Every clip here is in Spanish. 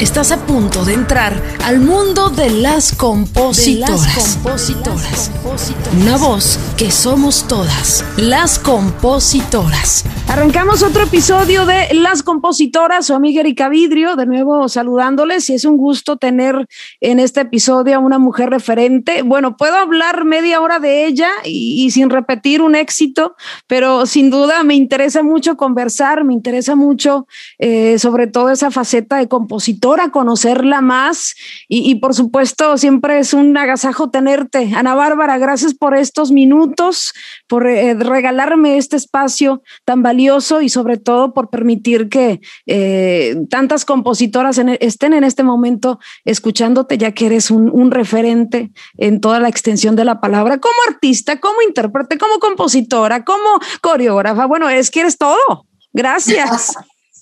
Estás a punto de entrar al mundo de las compositoras. Una voz que somos todas, las compositoras. Arrancamos otro episodio de Las Compositoras, su amiga Erika Vidrio, de nuevo saludándoles y es un gusto tener en este episodio a una mujer referente. Bueno, puedo hablar media hora de ella y, sin repetir un éxito, pero sin duda me interesa mucho conversar, me interesa mucho eh, sobre todo esa faceta de compositora, conocerla más y, y por supuesto siempre es un agasajo tenerte. Ana Bárbara, gracias por estos minutos, por eh, regalarme este espacio tan valioso y sobre todo por permitir que eh, tantas compositoras e, estén en este momento escuchándote, ya que eres un, un, referente en toda la extensión de la palabra, como artista, como intérprete, como compositora, como coreógrafa. Bueno, es que eres todo. Gracias.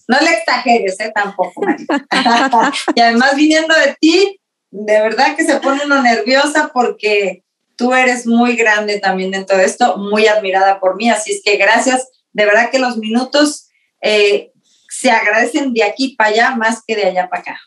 No le exageres, ¿eh? tampoco. y además viniendo de ti, de verdad que se pone uno nerviosa porque tú eres muy grande también en todo esto, muy admirada por mí, así es que gracias de verdad que los minutos eh, se agradecen de aquí para allá más que de allá para acá.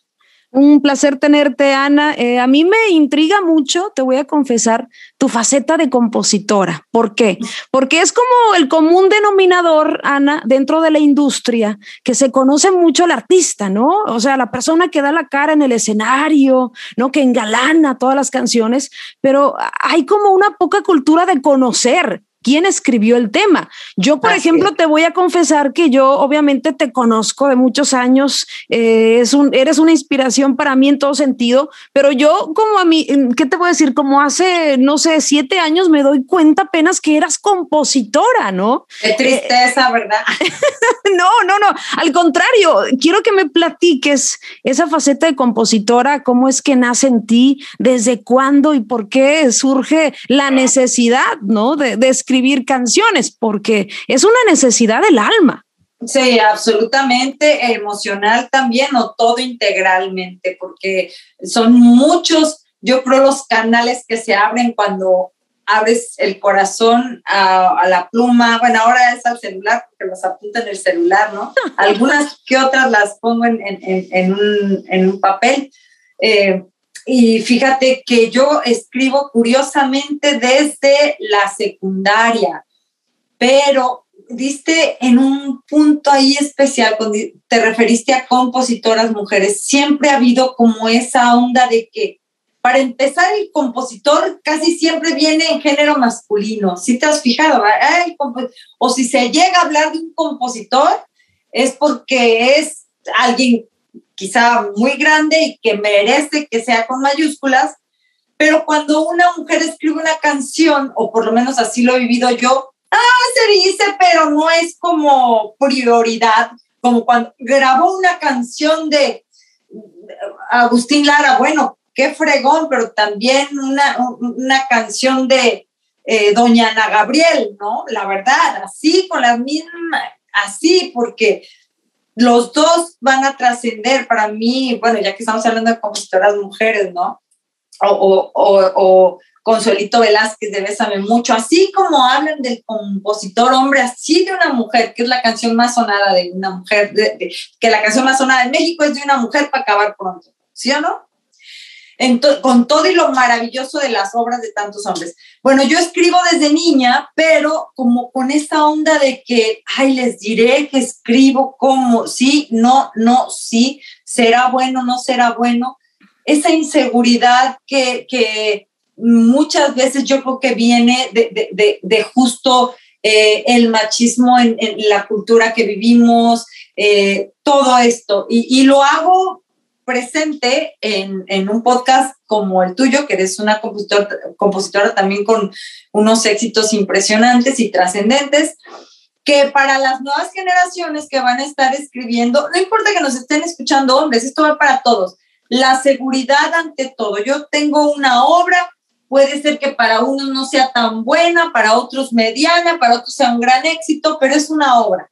Un placer tenerte, Ana. Eh, a mí me intriga mucho, te voy a confesar, tu faceta de compositora. ¿Por qué? Porque es como el común denominador, Ana, dentro de la industria, que se conoce mucho al artista, ¿no? O sea, la persona que da la cara en el escenario, ¿no? Que engalana todas las canciones, pero hay como una poca cultura de conocer quién escribió el tema. Yo, por ejemplo, te voy a confesar que yo obviamente te conozco de muchos años, eh, es un, eres una inspiración para mí en todo sentido, pero yo como a mí, ¿qué te voy a decir? Como hace, no sé, siete años me doy cuenta apenas que eras compositora, ¿no? Qué tristeza, ¿verdad? no, no, no, al contrario, quiero que me platiques esa faceta de compositora, cómo es que nace en ti, desde cuándo y por qué surge la necesidad, ¿no? De, de escribir escribir canciones, porque es una necesidad del alma. Sí, absolutamente emocional también o todo integralmente, porque son muchos, yo creo, los canales que se abren cuando abres el corazón a, la pluma, bueno, ahora es al celular, porque los apunta en el celular, ¿no? Algunas que otras las pongo en, en, en, un, en un, papel. Eh, y fíjate que yo escribo curiosamente desde la secundaria, pero diste en un punto ahí especial, te referiste a compositoras mujeres, siempre ha habido como esa onda de que para empezar el compositor casi siempre viene en género masculino, si te has fijado, o si se llega a hablar de un compositor es porque es alguien quizá muy grande y que merece que sea con mayúsculas, pero cuando una mujer escribe una canción, o por lo menos así lo he vivido yo, ah, se dice, pero no es como prioridad, como cuando grabó una canción de Agustín Lara, bueno, qué fregón, pero también una, una canción de eh, Doña Ana Gabriel, ¿no? La verdad, así, con las mismas, así, porque los dos van a trascender para mí, bueno, ya que estamos hablando de compositoras mujeres, ¿no? O, o, o, o Consuelito Velázquez de Bésame Mucho, así como hablan del compositor hombre, así de una mujer, que es la canción más sonada de una mujer, que la canción más sonada en México es de una mujer para acabar pronto, ¿sí o no? Con todo y lo maravilloso de las obras de tantos hombres. Bueno, yo escribo desde niña, pero como con esa onda de que, ay, les diré que escribo como, sí, no, no, sí, será bueno, no será bueno. Esa inseguridad que, que muchas veces yo creo que viene de, de, de, justo eh, el machismo en, en, la cultura que vivimos, eh, todo esto. Y, y, lo hago presente en, en, un podcast como el tuyo, que eres una compositor, compositora también con unos éxitos impresionantes y trascendentes, que para las nuevas generaciones que van a estar escribiendo, no importa que nos estén escuchando hombres, esto va para todos, la seguridad ante todo. Yo tengo una obra, puede ser que para unos no sea tan buena, para otros mediana, para otros sea un gran éxito, pero es una obra.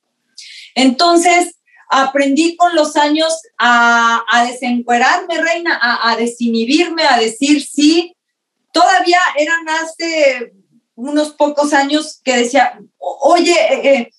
Entonces, aprendí con los años a, a desencuerarme, reina, a, a, desinhibirme, a decir sí. Todavía eran hace unos pocos años que decía, oye, eh, eh,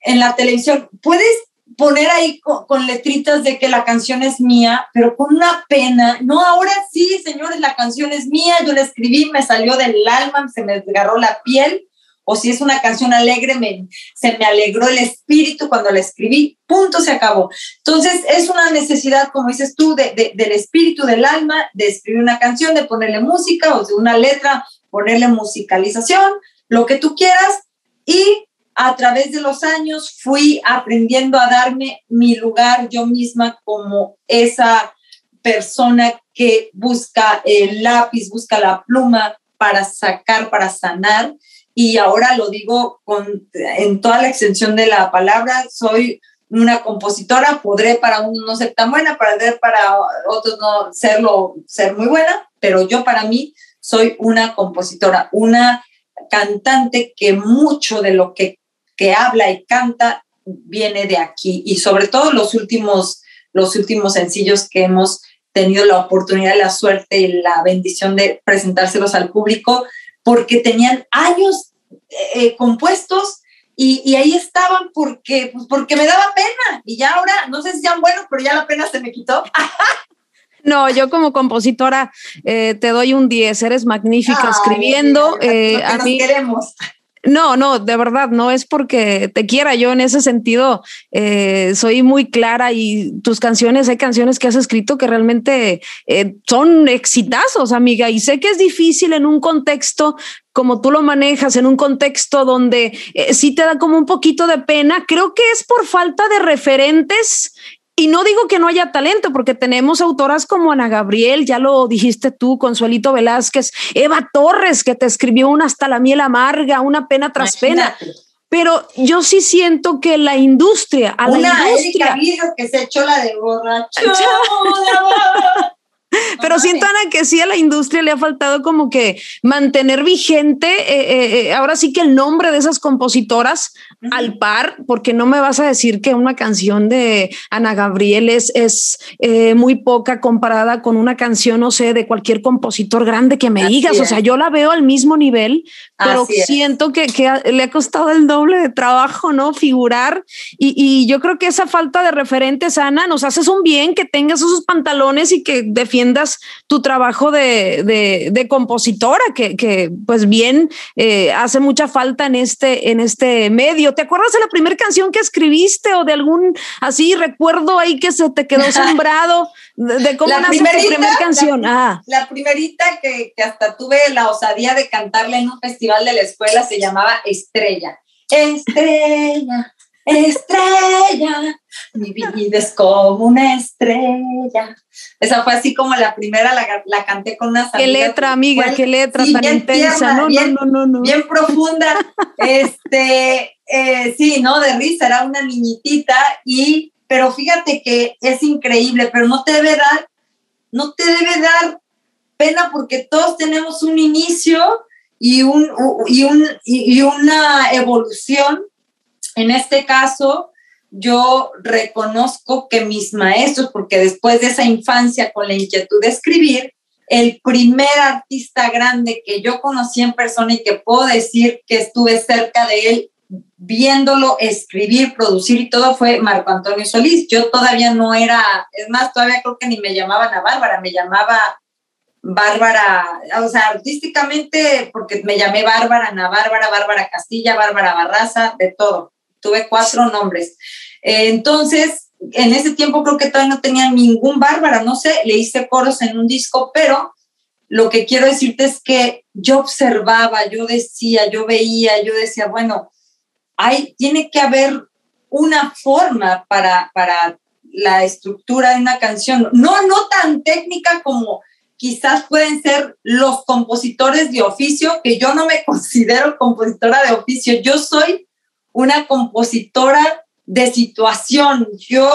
en la televisión, ¿puedes poner ahí con, letritas de que la canción es mía, pero con una pena. No, ahora sí, señores, la canción es mía, yo la escribí, me salió del alma, se me desgarró la piel. O si es una canción alegre, me, se me alegró el espíritu cuando la escribí, punto, se acabó. Entonces, es una necesidad, como dices tú, de, del espíritu, del alma, de escribir una canción, de ponerle música o de una letra, ponerle musicalización, lo que tú quieras, y a través de los años fui aprendiendo a darme mi lugar yo misma como esa persona que busca el lápiz, busca la pluma para sacar, para sanar. Y ahora lo digo con, en toda la extensión de la palabra, soy una compositora, podré para uno no ser tan buena, para otros no serlo, ser muy buena, pero yo para mí soy una compositora, una cantante que mucho de lo que que habla y canta viene de aquí. Y sobre todo los últimos, los últimos sencillos que hemos tenido la oportunidad, la suerte y la bendición de presentárselos al público porque tenían años eh, compuestos y, ahí estaban porque, pues porque me daba pena y ya ahora, no sé si sean buenos, pero ya la pena se me quitó. No, yo como compositora eh, te doy un 10, eres magnífica escribiendo. Eh, a mí, queremos. No, no, de verdad, no es porque te quiera. Yo en ese sentido eh, soy muy clara y tus canciones, hay canciones que has escrito que realmente eh, son exitazos, amiga. Y sé que es difícil en un contexto como tú lo manejas, en un contexto donde eh, sí te da como un poquito de pena. Creo que es por falta de referentes y no digo que no haya talento, porque tenemos autoras como Ana Gabriel, ya lo dijiste tú, Consuelito Velázquez, Eva Torres, que te escribió una hasta la miel amarga, una pena tras pena. Pero yo sí siento que la industria, a una la industria. que se echó la de borracho. Pero siento, Ana, que sí a la industria le ha faltado como que mantener vigente, eh, eh, eh, ahora sí que el nombre de esas compositoras al par, porque no me vas a decir que una canción de Ana Gabriel es, es muy poca comparada con una canción, no sé, de cualquier compositor grande que me digas. O sea, yo la veo al mismo nivel, pero siento que, que, le ha costado el doble de trabajo, ¿no? Figurar. Y, y yo creo que esa falta de referentes, Ana, nos haces un bien que tengas esos pantalones y que defiendas tu trabajo de, de, compositora, que, que, pues bien eh, hace mucha falta en este, en este medio. ¿Te acuerdas de la primera canción que escribiste o de algún así recuerdo ahí que se te quedó sembrado de, cómo nace tu primera canción? La, ah. la primerita que, que hasta tuve la osadía de cantarla en un festival de la escuela se llamaba Estrella. Estrella, estrella, mi vida es como una estrella. Esa fue así como la primera, la, canté con una Qué letra, amiga, qué letra tan intensa. no, bien, no, no, no, Bien profunda. este, eh, sí, ¿no? De risa, era una niñitita y, pero fíjate que es increíble, pero no te debe dar, no te debe dar pena porque todos tenemos un inicio y, un, y, un, y una evolución en este caso, yo reconozco que mis maestros, porque después de esa infancia con la inquietud de escribir, el primer artista grande que yo conocí en persona y que puedo decir que estuve cerca de él viéndolo escribir, producir y todo fue Marco Antonio Solís. Yo todavía no era, es más, todavía creo que ni me llamaban a Bárbara, me llamaba Bárbara, o sea, artísticamente, porque me llamé Bárbara, Ana Bárbara, Bárbara Castilla, Bárbara Barraza, de todo tuve cuatro nombres. Eh, entonces, en ese tiempo creo que todavía no tenía ningún Bárbara, no sé, le hice coros en un disco, pero lo que quiero decirte es que yo observaba, yo decía, yo veía, yo decía, bueno, hay, tiene que haber una forma para, para la estructura de una canción, no, no tan técnica como quizás pueden ser los compositores de oficio, que yo no me considero compositora de oficio, yo soy una compositora de situación. Yo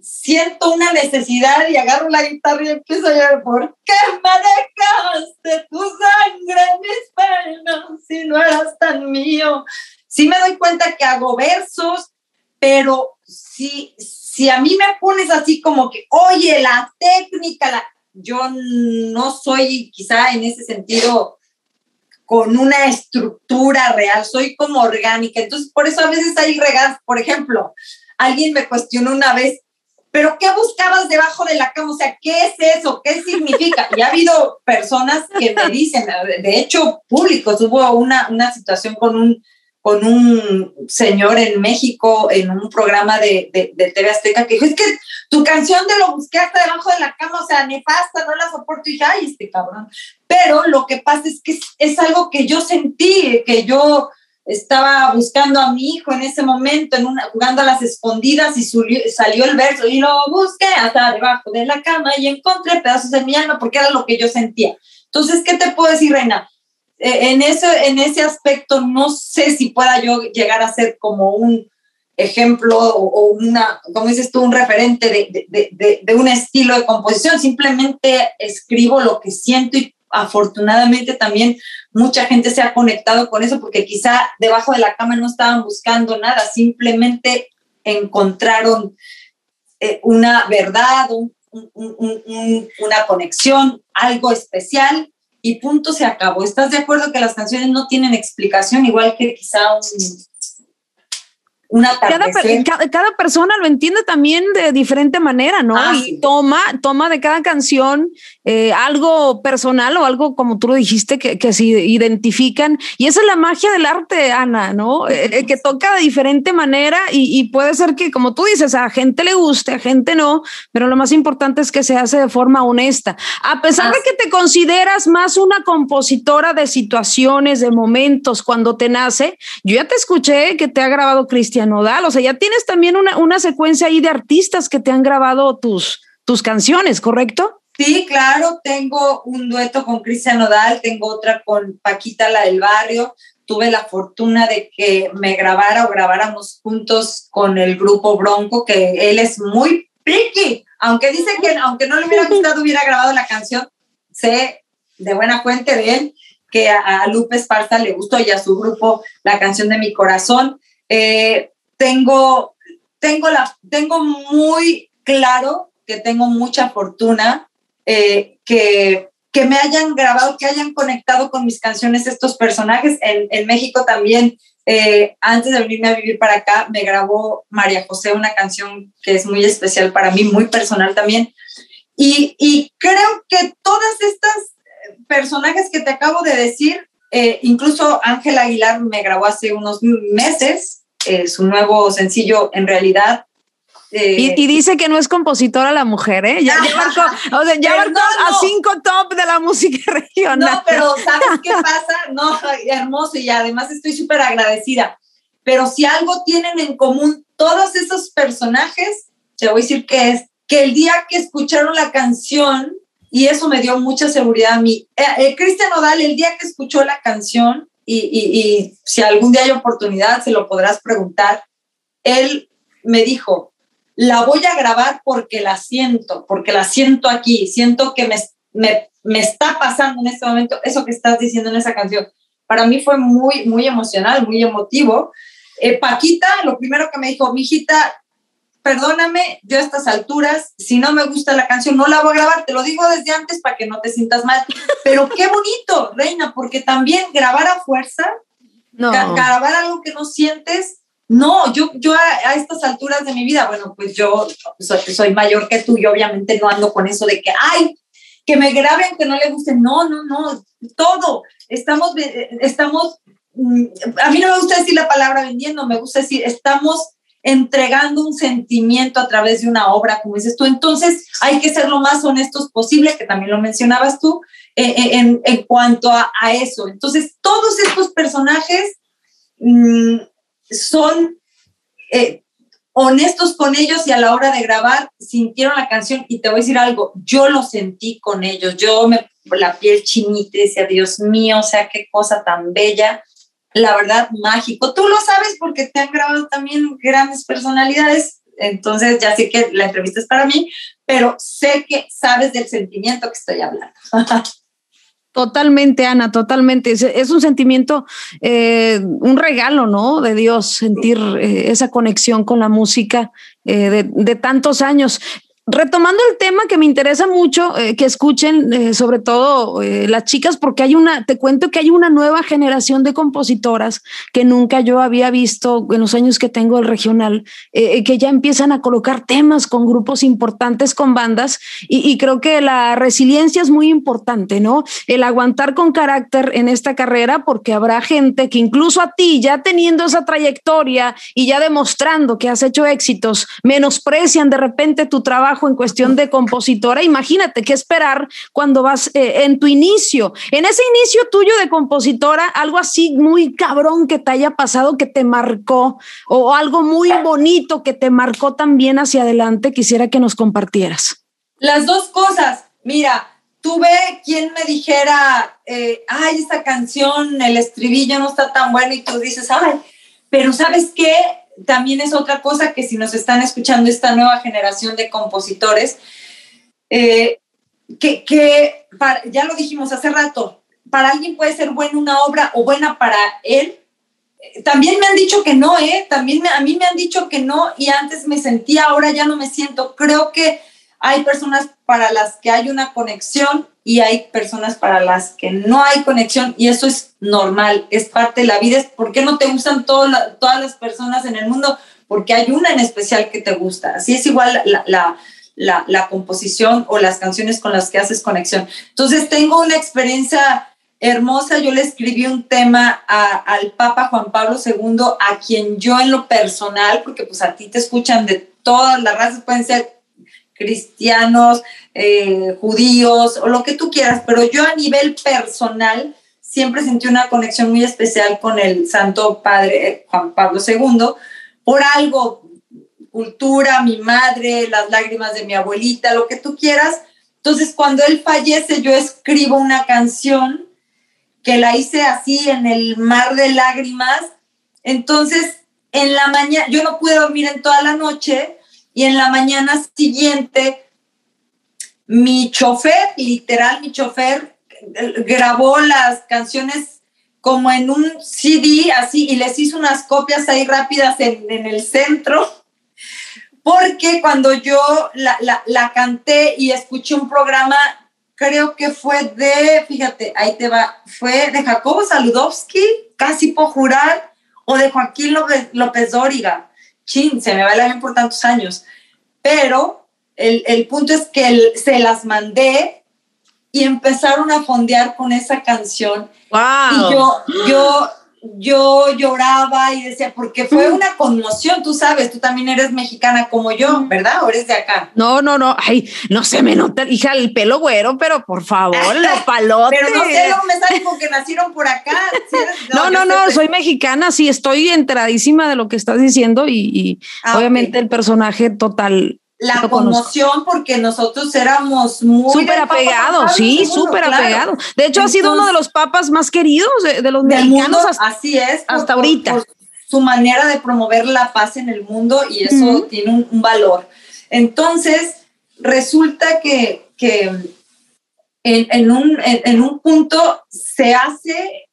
siento una necesidad y agarro la guitarra y empiezo a llorar, ¿por qué manejaste tu sangre en mis penas si no eras tan mío? Sí me doy cuenta que hago versos, pero si, si a mí me pones así como que, oye, la técnica, la, yo no soy quizá en ese sentido con una estructura real, soy como orgánica. Entonces, por eso a veces hay regadas, por ejemplo, alguien me cuestionó una vez, pero ¿qué buscabas debajo de la cama? O sea, ¿qué es eso? ¿Qué significa? Y ha habido personas que me dicen, de hecho, públicos, hubo una, una situación con un, con un señor en México en un programa de, de, TV Azteca que dijo, es que tu canción de lo busqué hasta debajo de la cama, o sea, nefasta, no la soporto. Y dije, ay, este cabrón. Pero lo que pasa es que es algo que yo sentí, que yo estaba buscando a mi hijo en ese momento, en una, jugando a las escondidas y salió el verso y lo busqué hasta debajo de la cama y encontré pedazos de mi alma porque era lo que yo sentía. Entonces, ¿qué te puedo decir, Reina? Eh, en, ese, en ese aspecto no sé si pueda yo llegar a ser como un ejemplo o, una, como dices tú, un referente de, de, de, un estilo de composición. Simplemente escribo lo que siento y afortunadamente también mucha gente se ha conectado con eso porque quizá debajo de la cama no estaban buscando nada, simplemente encontraron eh, una verdad, una conexión, algo especial y punto se acabó. ¿Estás de acuerdo que las canciones no tienen explicación, igual que quizá un, cada, cada, persona lo entiende también de diferente manera, ¿no? Ah, y toma, toma de cada canción eh, algo personal o algo, como tú lo dijiste, que, que se identifican. Y esa es la magia del arte, Ana, ¿no? Eh, eh, que toca de diferente manera y, y, puede ser que, como tú dices, a gente le guste, a gente no, pero lo más importante es que se hace de forma honesta. A pesar de que te consideras más una compositora de situaciones, de momentos, cuando te nace, yo ya te escuché que te ha grabado Cristian Nodal. O sea, ya tienes también una, una secuencia ahí de artistas que te han grabado tus, tus canciones, ¿correcto? Sí, claro, tengo un dueto con Cristian Nodal, tengo otra con Paquita, la del barrio. Tuve la fortuna de que me grabara o grabáramos juntos con el grupo Bronco, que él es muy picky. Aunque dice que aunque no le hubiera gustado, hubiera grabado la canción, sé de buena fuente de él que a, Lupe Esparza le gustó y a su grupo la canción de mi corazón. Eh, tengo, tengo, la, tengo muy claro que tengo mucha fortuna, eh, que, que me hayan grabado, que hayan conectado con mis canciones estos personajes. En, en México también, eh, antes de venirme a vivir para acá, me grabó María José una canción que es muy especial para mí, muy personal también. Y, y creo que todas estas personajes que te acabo de decir, eh, incluso Ángel Aguilar me grabó hace unos meses, eh, su nuevo sencillo en realidad. Eh, y, dice que no es compositora la mujer, ¿eh? Ya, marcó, o sea, ya marcó a cinco top de la música regional. No, pero ¿sabes qué pasa? No, hermoso y además estoy súper agradecida. Pero si algo tienen en común todos esos personajes, te voy a decir que es que el día que escucharon la canción, y eso me dio mucha seguridad a mí, eh, Cristian Odal, el día que escuchó la canción, y, si algún día hay oportunidad, se lo podrás preguntar. Él me dijo, la voy a grabar porque la siento, porque la siento aquí, siento que me, me, me, está pasando en este momento eso que estás diciendo en esa canción. Para mí fue muy, muy emocional, muy emotivo. Eh, Paquita, lo primero que me dijo, mijita, perdóname, yo a estas alturas, si no me gusta la canción, no la voy a grabar, te lo digo desde antes para que no te sientas mal, pero qué bonito, Reina, porque también grabar a fuerza, grabar algo que no sientes, no, yo, yo a, estas alturas de mi vida, bueno, pues yo soy, soy mayor que tú y obviamente no ando con eso de que, ay, que me graben, que no le guste, no, no, no, todo, estamos, estamos, mm, a mí no me gusta decir la palabra vendiendo, me gusta decir, estamos entregando un sentimiento a través de una obra, como dices tú. Entonces, hay que ser lo más honestos posible, que también lo mencionabas tú, eh, eh, en, en, cuanto a, eso. Entonces, todos estos personajes mmm, son eh, honestos con ellos y a la hora de grabar sintieron la canción y te voy a decir algo, yo lo sentí con ellos, yo me la piel chinita y decía, Dios mío, o sea, qué cosa tan bella la verdad, mágico. Tú lo sabes porque te han grabado también grandes personalidades, entonces ya sé que la entrevista es para mí, pero sé que sabes del sentimiento que estoy hablando. Totalmente, Ana, totalmente. Es, un sentimiento, eh, un regalo, ¿no? De Dios, sentir eh, esa conexión con la música eh, de, de, tantos años. Retomando el tema que me interesa mucho eh, que escuchen, eh, sobre todo eh, las chicas, porque hay una, te cuento que hay una nueva generación de compositoras que nunca yo había visto en los años que tengo el regional, que ya empiezan a colocar temas con grupos importantes, con bandas, y, y, creo que la resiliencia es muy importante, ¿no? El aguantar con carácter en esta carrera, porque habrá gente que incluso a ti, ya teniendo esa trayectoria y ya demostrando que has hecho éxitos, menosprecian de repente tu trabajo en cuestión de compositora, imagínate qué esperar cuando vas eh, en tu inicio. En ese inicio tuyo de compositora, algo así muy cabrón que te haya pasado, que te marcó, o algo muy bonito que te marcó también hacia adelante, quisiera que nos compartieras. Las dos cosas. Mira, tuve quien me dijera, eh, ay, esta canción, el estribillo no está tan bueno y tú dices, ay, pero ¿sabes qué? También es otra cosa que si nos están escuchando esta nueva generación de compositores, eh, que, ya lo dijimos hace rato, para alguien puede ser buena una obra o buena para él. También me han dicho que no, ¿eh? También a mí me han dicho que no y antes me sentía, ahora ya no me siento. Creo que hay personas para las que hay una conexión y hay personas para las que no hay conexión y eso es normal, es parte de la vida. ¿Por qué no te gustan todas las personas en el mundo? Porque hay una en especial que te gusta. Así es igual la, la, composición o las canciones con las que haces conexión. Entonces tengo una experiencia hermosa. Yo le escribí un tema al Papa Juan Pablo II, a quien yo en lo personal, porque pues a ti te escuchan de todas las razas, pueden ser cristianos, eh, judíos o lo que tú quieras, pero yo a nivel personal siempre sentí una conexión muy especial con el Santo Padre Juan Pablo II por algo, cultura, mi madre, las lágrimas de mi abuelita, lo que tú quieras. Entonces, cuando él fallece, yo escribo una canción que la hice así en el mar de lágrimas. Entonces, en la mañana, yo no pude dormir en toda la noche y en la mañana siguiente mi chofer, literal, mi chofer grabó las canciones como en un CD así y les hizo unas copias ahí rápidas en, el centro, porque cuando yo la, la, canté y escuché un programa, creo que fue de, fíjate, ahí te va, fue de Jacobo Saludowski, casi por jurar, o de Joaquín López, López Dóriga chin, se me va la bien por tantos años. Pero el, el punto es que se las mandé y empezaron a fondear con esa canción. Wow. Y yo, yo, yo lloraba y decía, porque fue una conmoción, tú sabes, tú también eres mexicana como yo. ¿verdad? ¿O eres de acá? No, no, no, ay, no se me nota, hija, el pelo güero, pero por favor, los palotes. pero no sé, no me sale porque nacieron por acá. no, no, no, soy mexicana, sí, estoy enteradísima de lo que estás diciendo y, ah, obviamente el personaje total la conmoción porque nosotros éramos muy súper apegados, sí, súper apegados. De hecho, ha sido uno de los papas más queridos de, los mexicanos hasta, así es, hasta ahorita. su manera de promover la paz en el mundo y eso tiene un, valor. Entonces, resulta que, que en, un, en, un, punto se hace,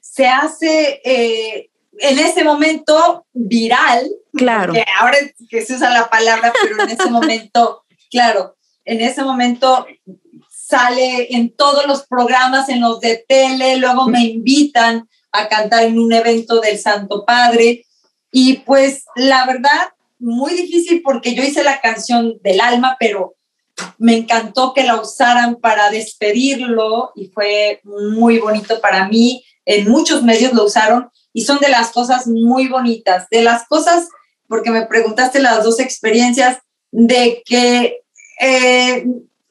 se hace eh, en ese momento viral. Claro. Que ahora que se usa la palabra, pero en ese momento, claro, en ese momento sale en todos los programas, en los de tele, luego me invitan a cantar en un evento del Santo Padre. Y pues la verdad, muy difícil porque yo hice la canción del alma, pero me encantó que la usaran para despedirlo y fue muy bonito para mí. En muchos medios lo usaron y son de las cosas muy bonitas, de las cosas, porque me preguntaste las dos experiencias, de que eh,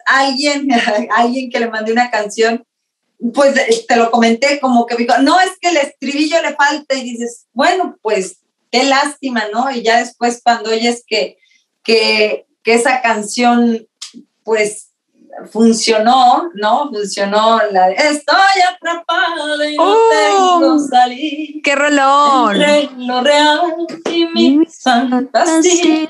alguien, alguien que le mandé una canción, pues te lo comenté como que dijo, no, es que el estribillo le falta y dices, bueno, pues qué lástima, ¿no? Y ya después cuando oyes que, que, que esa canción, pues funcionó, ¿no? Funcionó la Estoy atrapada y no tengo oh, salir. ¡Qué reloj! Lo real y mis fantasías.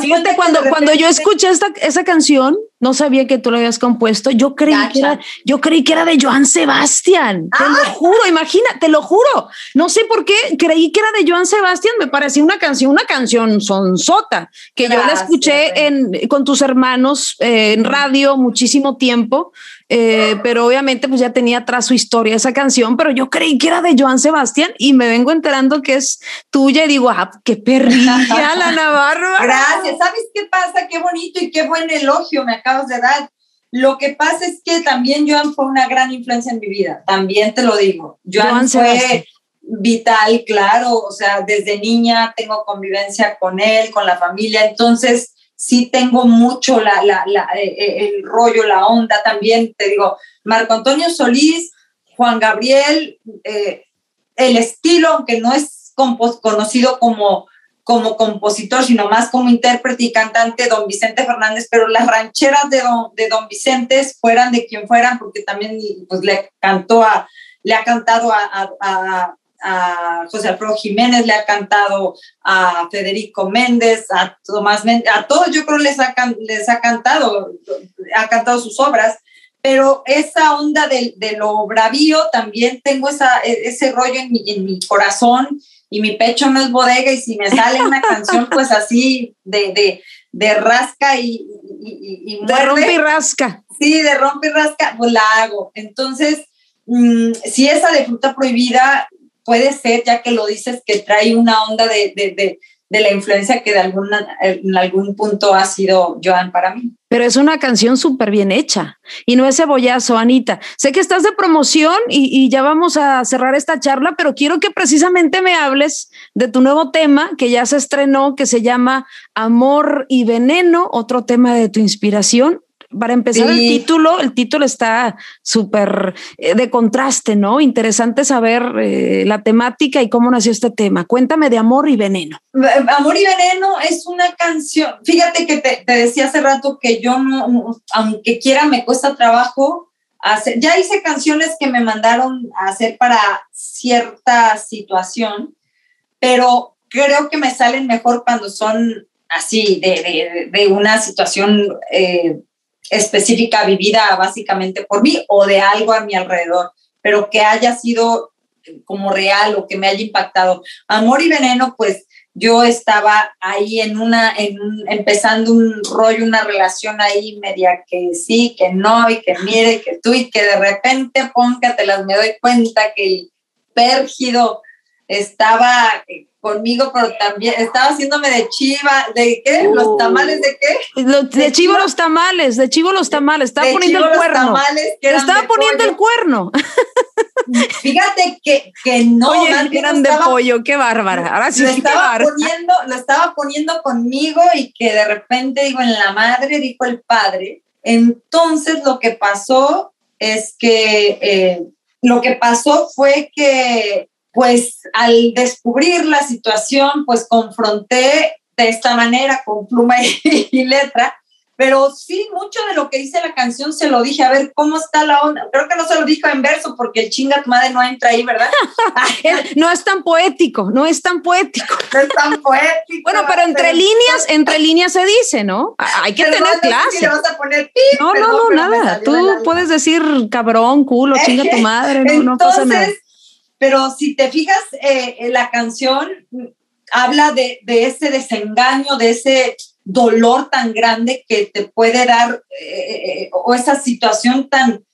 Fíjate, cuando, cuando yo escuché esta, esa canción, no sabía que tú lo habías compuesto. Yo creí que era, yo creí que era de Joan Sebastián. Te lo ah. juro, imagina, te lo juro. No sé por qué creí que era de Joan Sebastián. Me parecía una canción, una canción sonsota que yo la escuché en, con tus hermanos eh, en radio muchísimo tiempo. Eh, pero obviamente pues ya tenía atrás su historia esa canción, pero yo creí que era de Joan Sebastián y me vengo enterando que es tuya y digo, ah, qué perrilla la Navarra. Gracias. ¿Sabes qué pasa? Qué bonito y qué buen elogio me de dar. Lo que pasa es que también Joan fue una gran influencia en mi vida, también te lo digo. Joan, fue vital, claro, o sea, desde niña tengo convivencia con él, con la familia, entonces sí tengo mucho la, la, la, eh, eh, el rollo, la onda también, te digo, Marco Antonio Solís, Juan Gabriel, eh, el estilo, aunque no es conocido como, como compositor, sino más como intérprete y cantante, don Vicente Fernández, pero las rancheras de don, de don Vicente fueran de quien fueran, porque también pues, le cantó a, le ha cantado a, a José Alfredo Jiménez, le ha cantado a Federico Méndez, a Tomás Méndez, a todos yo creo les ha, les ha cantado, ha cantado sus obras, pero esa onda de, de lo bravío también tengo esa, e, ese rollo en mi, en mi corazón y mi pecho no es bodega y si me sale una canción pues así de, de, de rasca y, y, y De rompe y rasca. Sí, de rompe y rasca, pues la hago. Entonces, mm, si esa de fruta prohibida puede ser, ya que lo dices, que trae una onda de, de, de, la influencia que de alguna, en algún punto ha sido Joan para mí. Pero es una canción súper bien hecha y no es cebollazo, Anita. Sé que estás de promoción y, ya vamos a cerrar esta charla, pero quiero que precisamente me hables de tu nuevo tema que ya se estrenó, que se llama Amor y Veneno, otro tema de tu inspiración para empezar el título, el título está súper eh, de contraste, ¿no? Interesante saber eh, la temática y cómo nació este tema. Cuéntame de Amor y Veneno. Amor y Veneno es una canción, fíjate que te, decía hace rato que yo no, aunque quiera, me cuesta trabajo hacer, ya hice canciones que me mandaron a hacer para cierta situación, pero creo que me salen mejor cuando son así, de, de, de una situación eh, específica vivida básicamente por mí o de algo a mi alrededor, pero que haya sido como real o que me haya impactado. Amor y veneno, pues yo estaba ahí en una, en empezando un rollo, una relación ahí media que sí, que no, y que mire, que tú, y que de repente, póngatelas, me doy cuenta que el pérgido estaba conmigo, pero también estaba haciéndome de chiva, ¿de qué? ¿Los tamales de qué? de, chivo los tamales, de chivo los tamales, estaba poniendo el cuerno. Estaba poniendo el cuerno. Fíjate que, que no. Oye, eran de pollo, qué bárbara. Ahora sí, lo estaba, poniendo, lo estaba poniendo conmigo y que de repente digo, en la madre, dijo el padre. Entonces lo que pasó es que, eh, lo que pasó fue que pues al descubrir la situación, pues confronté de esta manera con pluma y, letra, pero sí, mucho de lo que dice la canción se lo dije, a ver, ¿cómo está la onda? Creo que no se lo dijo en verso porque el chinga tu madre no entra ahí, ¿verdad? no es tan poético, no es tan poético. No es tan poético. bueno, pero entre líneas, entre líneas se dice, ¿no? Hay que tener clase. no, no, no, nada. Tú puedes decir cabrón, culo, chinga tu madre, no, no pasa nada pero si te fijas, eh, la canción habla de, ese desengaño, de ese dolor tan grande que te puede dar, eh, o esa situación tan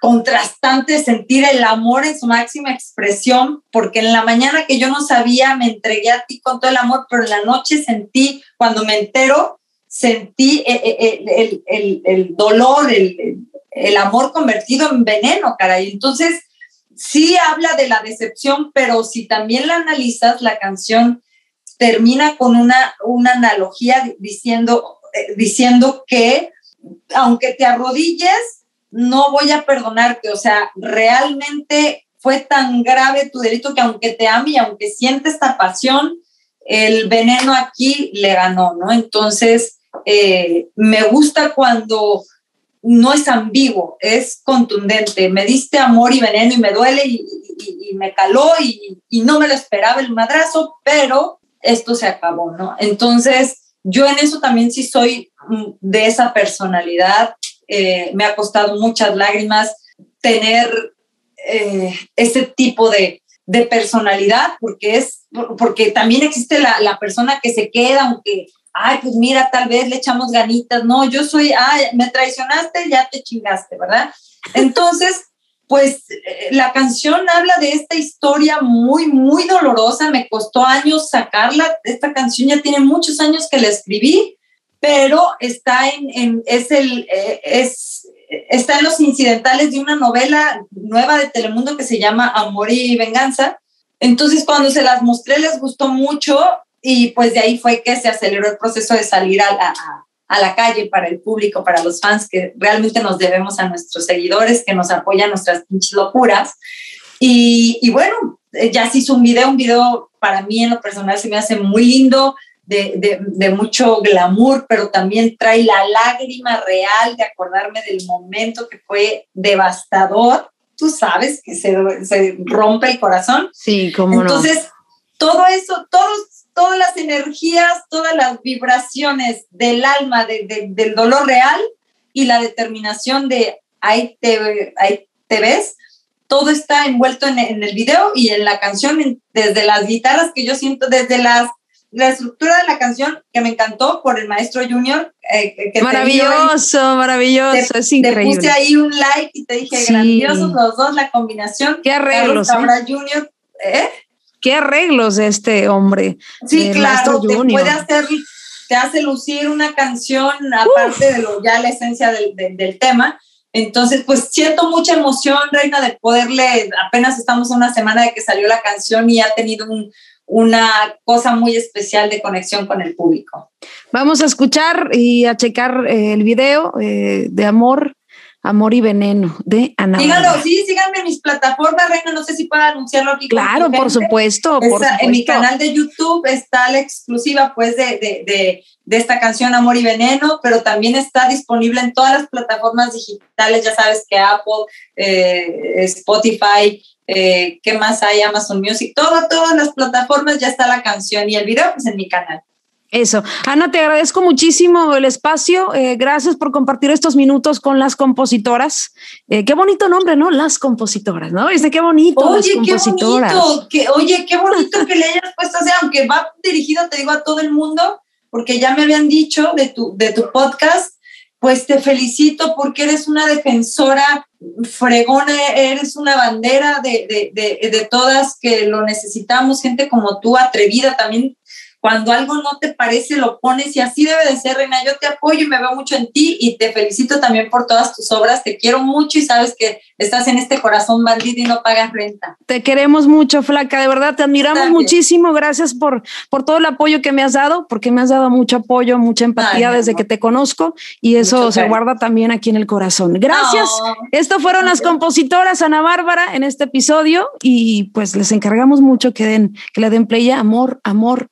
contrastante, sentir el amor en su máxima expresión, porque en la mañana que yo no sabía, me entregué a ti con todo el amor, pero en la noche sentí, cuando me entero, sentí eh, el, el dolor, el, amor convertido en veneno, caray. Entonces, sí habla de la decepción, pero si también la analizas, la canción termina con una, una analogía diciendo, eh, diciendo que aunque te arrodilles, no voy a perdonarte. O sea, realmente fue tan grave tu delito que aunque te ame y aunque siente esta pasión, el veneno aquí le ganó, ¿no? Entonces, eh, me gusta cuando no es ambiguo, es contundente. Me diste amor y veneno y me duele y, me caló y, no me lo esperaba el madrazo, pero esto se acabó, ¿no? Entonces, yo en eso también sí soy mm, de esa personalidad. Eh, me ha costado muchas lágrimas tener eh, ese tipo de, personalidad, porque es, porque también existe la, persona que se queda, aunque, ay, pues mira, tal vez le echamos ganitas. No, yo soy, ay, me traicionaste, ya te chingaste, ¿verdad? Entonces, pues eh, la canción habla de esta historia muy, muy dolorosa. Me costó años sacarla. Esta canción ya tiene muchos años que la escribí, pero está en, es el, eh, es, está en los incidentales de una novela nueva de Telemundo que se llama Amor y Venganza. Entonces, cuando se las mostré, les gustó mucho y pues de ahí fue que se aceleró el proceso de salir a, a, a la calle para el público, para los fans, que realmente nos debemos a nuestros seguidores que nos apoyan nuestras pinches locuras. Y, y bueno, eh, ya se hizo un video, un video para mí en lo personal se me hace muy lindo, de, de, de, mucho glamour, pero también trae la lágrima real de acordarme del momento que fue devastador. Tú sabes que se, se rompe el corazón. Sí, como Entonces, todo eso, todos todas las energías, todas las vibraciones del alma, del dolor real y la determinación de ahí te, ahí te ves, todo está envuelto en, el video y en la canción, desde las guitarras que yo siento, desde las, la estructura de la canción que me encantó por el maestro Junior. Eh, maravilloso, maravilloso, es increíble. Te puse ahí un like y te dije, grandiosos los dos, la combinación. Qué arreglos. Carlos ¿eh? Junior, ¿eh? Qué arreglos de este hombre. Sí, claro, te puede hacer, te hace lucir una canción aparte de lo ya la esencia del, del, tema. Entonces, pues siento mucha emoción, Reina, de poderle, apenas estamos una semana de que salió la canción y ha tenido un, una cosa muy especial de conexión con el público. Vamos a escuchar y a checar eh, el video eh, de Amor Amor y Veneno de Ana. Síganlo, sí, síganme en mis plataformas, Reina, no sé si puedo anunciarlo aquí. Claro, por supuesto, En mi canal de YouTube está la exclusiva, pues, de, de, de, de, esta canción Amor y Veneno, pero también está disponible en todas las plataformas digitales, ya sabes que Apple, eh, Spotify, eh, ¿qué más hay? Amazon Music, todo, todas las plataformas ya está la canción y el video, pues, en mi canal. Eso. Ana, te agradezco muchísimo el espacio. Eh, gracias por compartir estos minutos con las compositoras. Eh, qué bonito nombre, ¿no? Las compositoras, ¿no? Dice qué bonito. Oye, qué bonito. Que, oye, qué bonito que le hayas puesto, o sea, aunque va dirigido, te digo, a todo el mundo, porque ya me habían dicho de tu, de tu podcast, pues te felicito porque eres una defensora fregona, eres una bandera de, de, de, de todas que lo necesitamos, gente como tú, atrevida también cuando algo no te parece, lo pones y así debe de ser, Reina. Yo te apoyo y me veo mucho en ti y te felicito también por todas tus obras. Te quiero mucho y sabes que estás en este corazón bandido y no pagas renta. Te queremos mucho, Flaca. De verdad, te admiramos muchísimo. Gracias por, por todo el apoyo que me has dado, porque me has dado mucho apoyo, mucha empatía desde que te conozco y eso se guarda también aquí en el corazón. Gracias. Esto fueron las compositoras Ana Bárbara en este episodio y pues les encargamos mucho que den, que le den play a amor, amor,